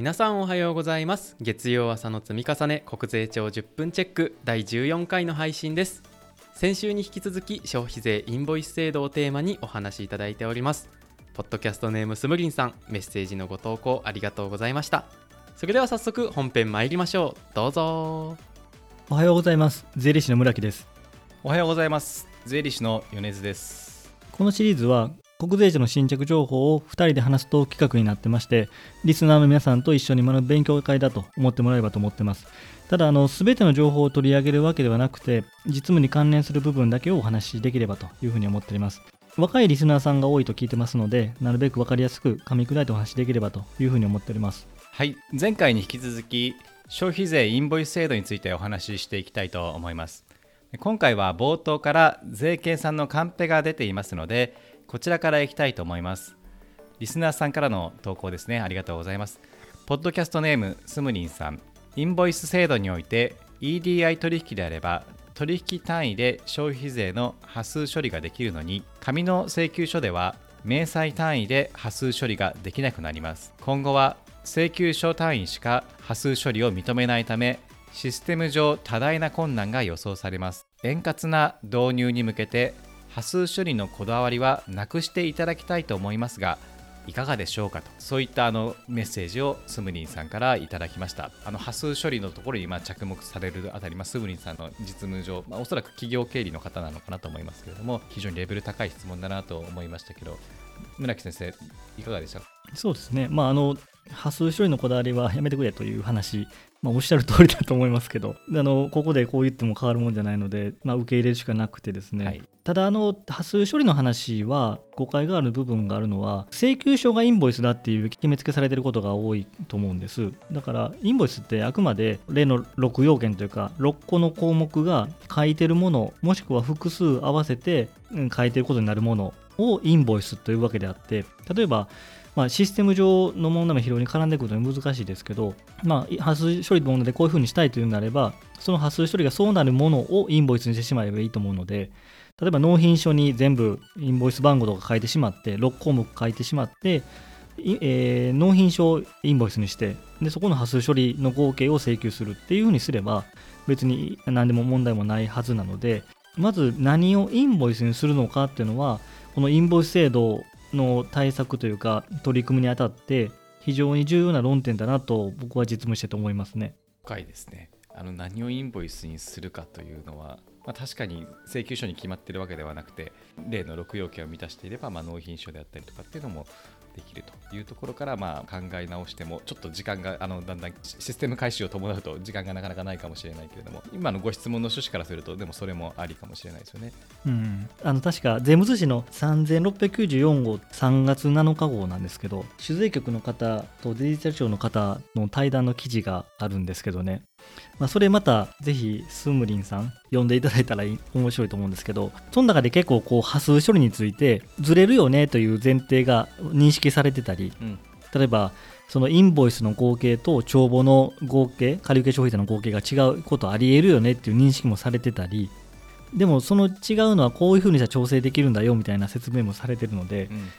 皆さんおはようございます。月曜朝の積み重ね国税庁10分チェック第14回の配信です。先週に引き続き消費税インボイス制度をテーマにお話しいただいております。ポッドキャストネームスムリンさんメッセージのご投稿ありがとうございました。それでは早速本編参りましょう。どうぞ。おはようございます。税理士の村木です。おはようございます。税理士の米津です。このシリーズは国税庁の新着情報を2人で話すと企画になってましてリスナーの皆さんと一緒に学ぶ勉強会だと思ってもらえればと思ってます。ただあの全ての情報を取り上げるわけではなくて実務に関連する部分だけをお話しできればというふうに思っております。若いリスナーさんが多いと聞いてますのでなるべく分かりやすく噛み砕いてお話しできればというふうに思っております。はい。前回に引き続き消費税インボイス制度についてお話ししていきたいと思います。今回は冒頭から税計算のカンペが出ていますのでこちらからいきたいと思います。リスナーさんからの投稿ですね。ありがとうございます。ポッドキャストネームスムリンさん。インボイス制度において EDI 取引であれば取引単位で消費税の波数処理ができるのに紙の請求書では明細単位で波数処理ができなくなります。今後は請求書単位しか波数処理を認めないためシステム上多大な困難が予想されます。円滑な導入に向けて波数処理のこだわりはなくしていただきたいと思いますがいかがでしょうかと。そういったあのメッセージをスムリンさんからいただきました。あの波数処理のところにま着目されるあたり、まあ、スムリンさんの実務上、まあ、おそらく企業経理の方なのかなと思いますけれども非常にレベル高い質問だなと思いましたけど村木先生いかがでしたそうですね。まああの波数処理のこだわりはやめてくれという話まあ、おっしゃる通りだと思いますけどあのここでこう言っても変わるもんじゃないので、まあ、受け入れるしかなくてですね、はい、ただあの波数処理の話は誤解がある部分があるのは請求書がインボイスだっていう決めつけされてることが多いと思うんですだからインボイスってあくまで例の6要件というか6個の項目が書いてるものもしくは複数合わせて書いてることになるものをインボイスというわけであって例えばまあ、システム上の問題も非常に絡んでくるので難しいですけど、まあ、波数処理の問題でこういうふうにしたいというのであれば、その波数処理がそうなるものをインボイスにしてしまえばいいと思うので、例えば納品書に全部インボイス番号とか書いてしまって、6項目書いてしまって、えー、納品書をインボイスにしてで、そこの波数処理の合計を請求するっていうふうにすれば、別に何でも問題もないはずなので、まず何をインボイスにするのかっていうのは、このインボイス制度の対策というか取り組みにあたって非常に重要な論点だなと僕は実務してと思いますね。深いですねあの何をインボイスにするかというのは、まあ、確かに請求書に決まってるわけではなくて例の6要件を満たしていれば、まあ、納品書であったりとかっていうのもできるというところから、まあ、考え直してもちょっと時間があのだんだんシステム開始を伴うと時間がなかなかないかもしれないけれども今のご質問の趣旨からするとでもそれもありかもしれないですよね。うん、あの確か税務通信の3694号3月7日号なんですけど酒税局の方とデジタル庁の方の対談の記事があるんですけどねまあ、それまたぜひスムリンさん読んでいただいたら面白いと思うんですけどその中で結構こう波数処理についてずれるよねという前提が認識されてたり、うん、例えばそのインボイスの合計と帳簿の合計借受消費税の合計が違うことありえるよねっていう認識もされてたりでもその違うのはこういうふうにしたら調整できるんだよみたいな説明もされてるので、うん、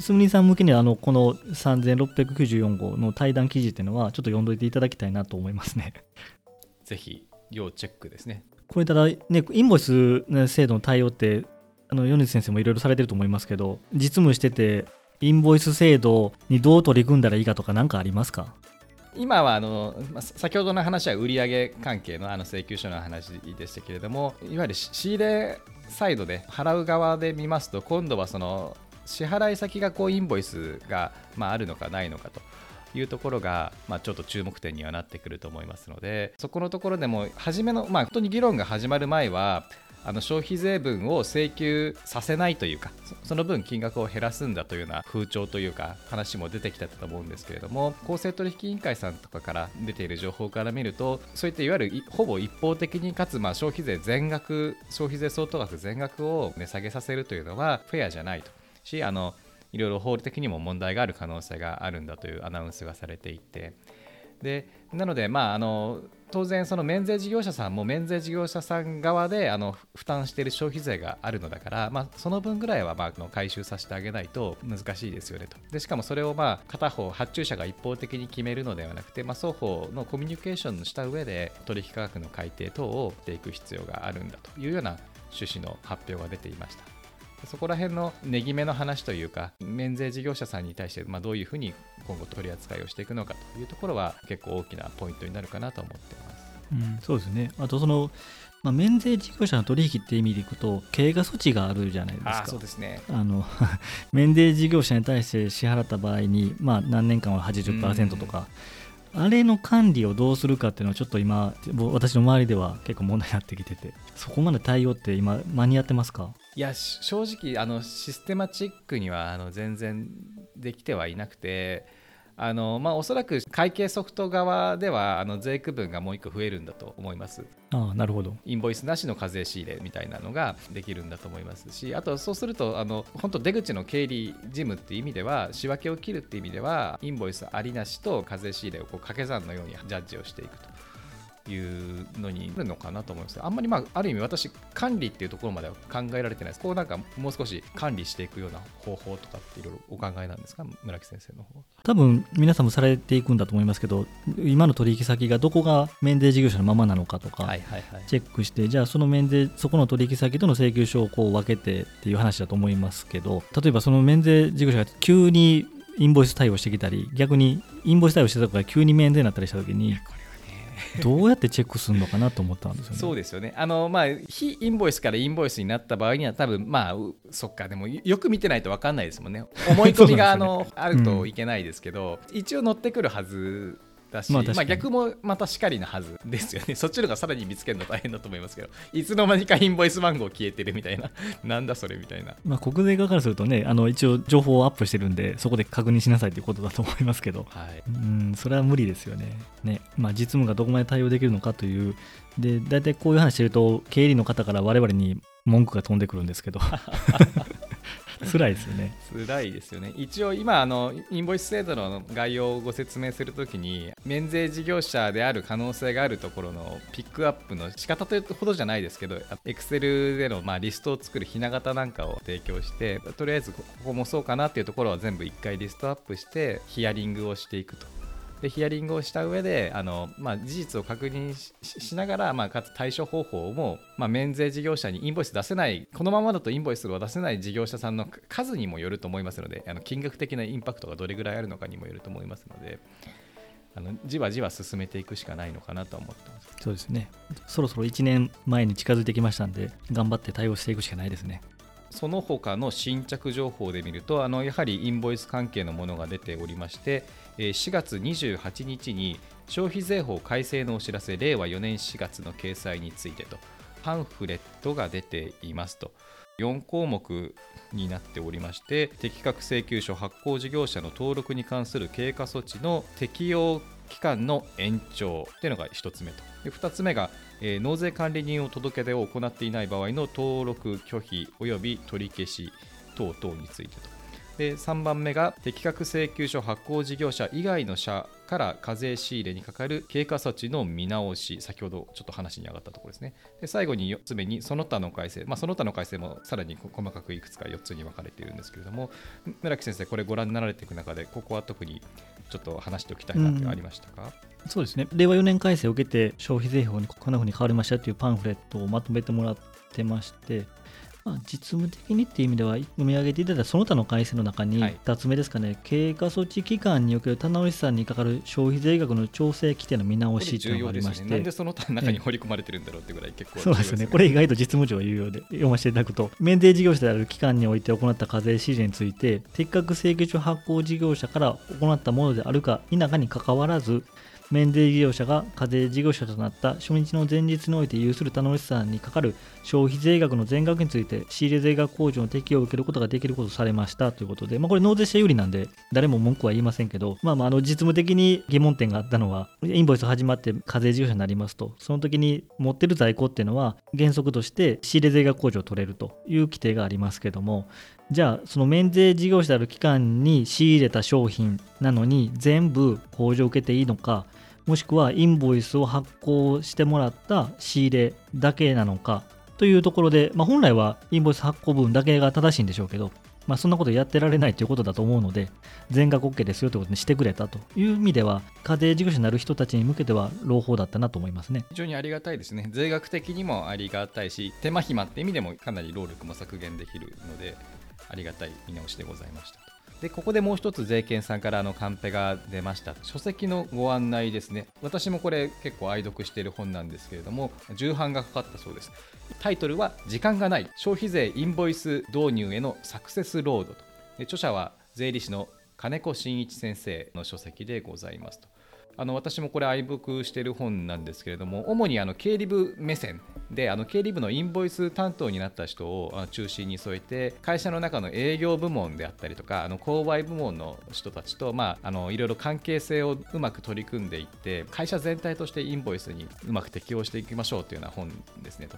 スムリンさん向けにはあのこの3694号の対談記事っていうのはちょっと読んどいていただきたいなと思いますね。ぜひ要チェックですね。これただね、インボイス制度の対応って、あの米津先生もいろいろされてると思いますけど、実務してて、インボイス制度にどう取り組んだらいいかとか、何かありますか？今はあの先ほどの話は売上関係のあの請求書の話でしたけれどもいわゆる仕入れサイドで払う側で見ますと今度はその支払い先がこうインボイスが、まあ、あるのかないのかというところが、まあ、ちょっと注目点にはなってくると思いますのでそこのところでも初めの、まあ、本当に議論が始まる前はあの消費税分を請求させないというかその分金額を減らすんだというような風潮というか話も出てきたと思うんですけれども公正取引委員会さんとかから出ている情報から見るとそういったいわゆるほぼ一方的にかつまあ消費税全額消費税相当額全額を値下げさせるというのはフェアじゃないと。しあのいろいろ法律的にも問題がある可能性があるんだというアナウンスがされていてでなので、まあ、あの当然その免税事業者さんも免税事業者さん側であの負担している消費税があるのだから、まあ、その分ぐらいはまあの回収させてあげないと難しいですよねとでしかもそれをまあ片方発注者が一方的に決めるのではなくて、まあ、双方のコミュニケーションした上で取引価格の改定等をしていく必要があるんだというような趣旨の発表が出ていました。そこら辺の値決めの話というか免税事業者さんに対して、まあ、どういうふうに今後取り扱いをしていくのかというところは結構大きなポイントになるかなと思っています。うん、そうですね。あとそのまあ、免税事業者の取引って意味でいくと経過措置があるじゃないですか。そうですね。あの 免税事業者に対して支払った場合に、まあ、何年間は80%とか、あれの管理をどうするかっていうのはちょっと今私の周りでは結構問題になってきてて。そこまで対応って今間に合ってますか？いや正直あのシステマチックにはあの全然できてはいなくてあのまあ、おそらく会計ソフト側ではあの税区分がもう1個増えるんだと思います。あなるほどインボイスなしの課税仕入れみたいなのができるんだと思いますし、あとそうすると、あの本当、出口の経理事務っていう意味では、仕分けを切るっていう意味では、インボイスありなしと課税仕入れをこう掛け算のようにジャッジをしていくと。いうのになるのかなと思いますあんまりまあある意味私管理っていうところまでは考えられてないです。こうなんかもう少し管理していくような方法とかっていろいろお考えなんですか？村木先生の方多分皆さんもされていくんだと思いますけど今の取引先がどこが免税事業者のままなのかとかチェックしてじゃあその免税そこの取引先との請求書をこう分けてっていう話だと思いますけど例えばその免税事業者が急にインボイス対応してきたり逆にインボイス対応してたとか急に免税になったりした時にどうやってチェックするのかなと思ったんですよね。そうですよね。あのまあ非インボイスからインボイスになった場合には多分まあそっかでもよく見てないと分かんないですもんね。思い込みがあの、ね、あるといけないですけど、うん、一応乗ってくるはずだし、まあ、まあ、逆もまたしかりなはずですよね。そっちの方がさらに見つけるの大変だと思いますけど、いつの間にかインボイス番号消えてるみたいな、なんだそれみたいな。まあ、国税側からするとね、あの一応情報をアップしてるんで、そこで確認しなさいということだと思いますけど、はい、うんそれは無理ですよね。ねまあ、実務がどこまで対応できるのかという、で大体こういう話してると、経理の方から我々に文句が飛んでくるんですけど。辛いですよね。辛いですよね。一応今あのインボイス制度の概要をご説明するときに免税事業者である可能性があるところのピックアップの仕方というほどじゃないですけど Excel でのまあリストを作るひな形なんかを提供してとりあえずここもそうかなっていうところは全部1回リストアップしてヒアリングをしていくと。でヒアリングをした上であの、まあ、事実を確認しながら、まあ、かつ対処方法も、まあ、免税事業者にインボイス出せないこのままだとインボイスを出せない事業者さんの数にもよると思いますのであの金額的なインパクトがどれぐらいあるのかにもよると思いますので。あのじわじわ進めていくしかないのかなと思ってますそうですねそろそろ1年前に近づいてきましたんで頑張って対応していくしかないですねその他の新着情報で見るとあのやはりインボイス関係のものが出ておりまして4月28日に消費税法改正のお知らせ令和4年4月の掲載についてとパンフレットが出ていますと。4項目になっておりまして適格請求書発行事業者の登録に関する経過措置の適用期間の延長というのが1つ目と。で2つ目が、えー、納税管理人を届け出を行っていない場合の登録拒否及び取り消し等々についてと。で3番目が適格請求書発行事業者以外の社から課税仕入れにかかる経過措置の見直し。先ほどちょっと話に上がったところですね。で最後に4つ目にその他の改正、まあ、その他の改正もさらに細かくいくつか4つに分かれているんですけれども。村木先生これご覧になられていく中でここは特にちょっと話しておきたいなってありましたか、うん、そうですね。令和4年改正を受けて消費税法にこんなふうに変わりましたというパンフレットをまとめてもらってまして。まあ、実務的にっていう意味では読み上げていただいたその他の改正の中に2つ目ですかね、はい、経過措置期間における棚卸さんにかかる消費税額の調整規定の見直しというのがありまして、ね、なんでその他の中に掘り込まれてるんだろうってぐらい結構、そうですね。これ意外と実務上有用で読ませていただくと。免税事業者である期間において行った課税指示について適格請求書発行事業者から行ったものであるか否かにかかわらず免税事業者が課税事業者となった初日の前日において有する頼もしさにかかる消費税額の全額について仕入れ税額控除の適用を受けることができることとされましたということで、まあ、これ納税者有利なんで誰も文句は言いませんけど、まあ、まああの実務的に疑問点があったのはインボイス始まって課税事業者になりますとその時に持ってる在庫っていうのは原則として仕入れ税額控除を取れるという規定がありますけどもじゃあその免税事業者である期間に仕入れた商品なのに全部控除を受けていいのかもしくはインボイスを発行してもらった仕入れだけなのかというところで、まあ、本来はインボイス発行分だけが正しいんでしょうけど、まあ、そんなことやってられないということだと思うので、全額 OK ですよということにしてくれたという意味では、家庭事業者になる人たちに向けては朗報だったなと思いますね非常にありがたいですね、税額的にもありがたいし、手間暇って意味でもかなり労力も削減できるので、ありがたい見直しでございました。でここでもう一つ税券さんからのカンペが出ました。書籍のご案内ですね。私もこれ結構愛読している本なんですけれども重版がかかったそうです。タイトルは時間がない。消費税インボイス導入へのサクセスロードと。で著者は税理士の金子真一先生の書籍でございますと。あの私もこれ愛読している本なんですけれども主にあの経理部目線であの経理部のインボイス担当になった人を中心に添えて会社の中の営業部門であったりとかあの購買部門の人たちと、まあ、あのいろいろ関係性をうまく取り組んでいって会社全体としてインボイスにうまく適応していきましょうというような本ですねと。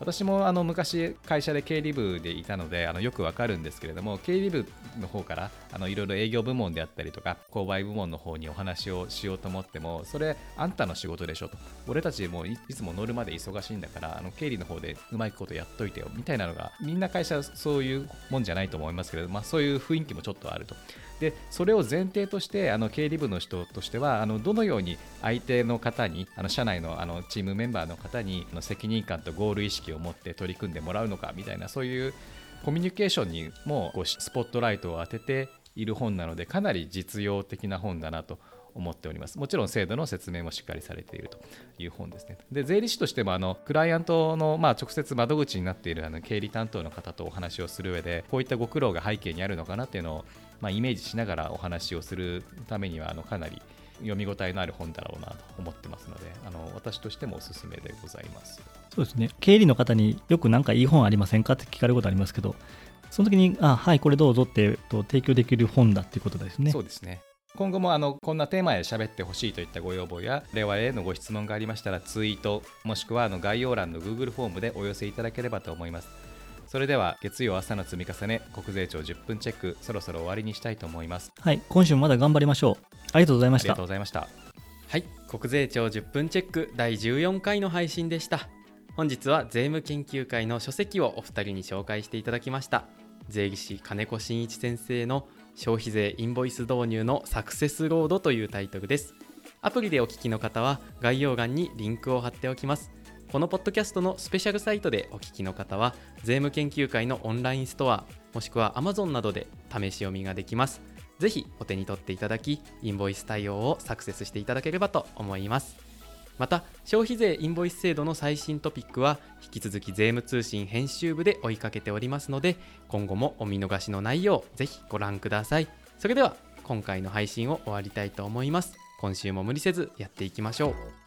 私もあの昔会社で経理部でいたのであのよくわかるんですけれども経理部の方からあのいろいろ営業部門であったりとか購買部門の方にお話をしようと思ってもそれあんたの仕事でしょと。俺たちもいつも乗るまで忙しいんだからあの経理の方でうまいことやっといてよみたいなのがみんな会社そういうもんじゃないと思いますけれど、まあ、そういう雰囲気もちょっとあると。でそれを前提としてあの経理部の人としてはあのどのように相手の方にあの社内のあのチームメンバーの方にあの責任感とゴール意識を持って取り組んでもらうのかみたいなそういうコミュニケーションにもこうスポットライトを当てている本なのでかなり実用的な本だなと思っております。もちろん制度の説明もしっかりされているという本ですね。で、税理士としてもあのクライアントのまあ直接窓口になっているあの経理担当の方とお話をする上で、こういったご苦労が背景にあるのかなっていうのをまあ、イメージしながらお話をするためにはあのかなり読み応えのある本だろうなと思ってますのであの私としてもおすすめでございます。そうですね。経理の方によく何かいい本ありませんかって聞かれることありますけどその時にあはいこれどうぞってと提供できる本だっていうことですね。そうですね。今後もあのこんなテーマで喋ってほしいといったご要望や令和へのご質問がありましたらツイートもしくはあの概要欄の Google フォームでお寄せいただければと思いますそれでは月曜朝の積み重ね国税庁10分チェックそろそろ終わりにしたいと思います。はい今週もまだ頑張りましょう。ありがとうございました。ありがとうございました。はい国税庁10分チェック第14回の配信でした。本日は税務研究会の書籍をお二人に紹介していただきました。税理士金子真一先生の消費税インボイス導入のサクセスロードというタイトルです。アプリでお聞きの方は概要欄にリンクを貼っておきますこのポッドキャストのスペシャルサイトでお聞きの方は税務研究会のオンラインストアもしくは Amazon などで試し読みができます。ぜひお手に取っていただきインボイス対応をサクセスしていただければと思います。また消費税インボイス制度の最新トピックは引き続き税務通信編集部で追いかけておりますので今後もお見逃しのないようぜひご覧ください。それでは今回の配信を終わりたいと思います。今週も無理せずやっていきましょう。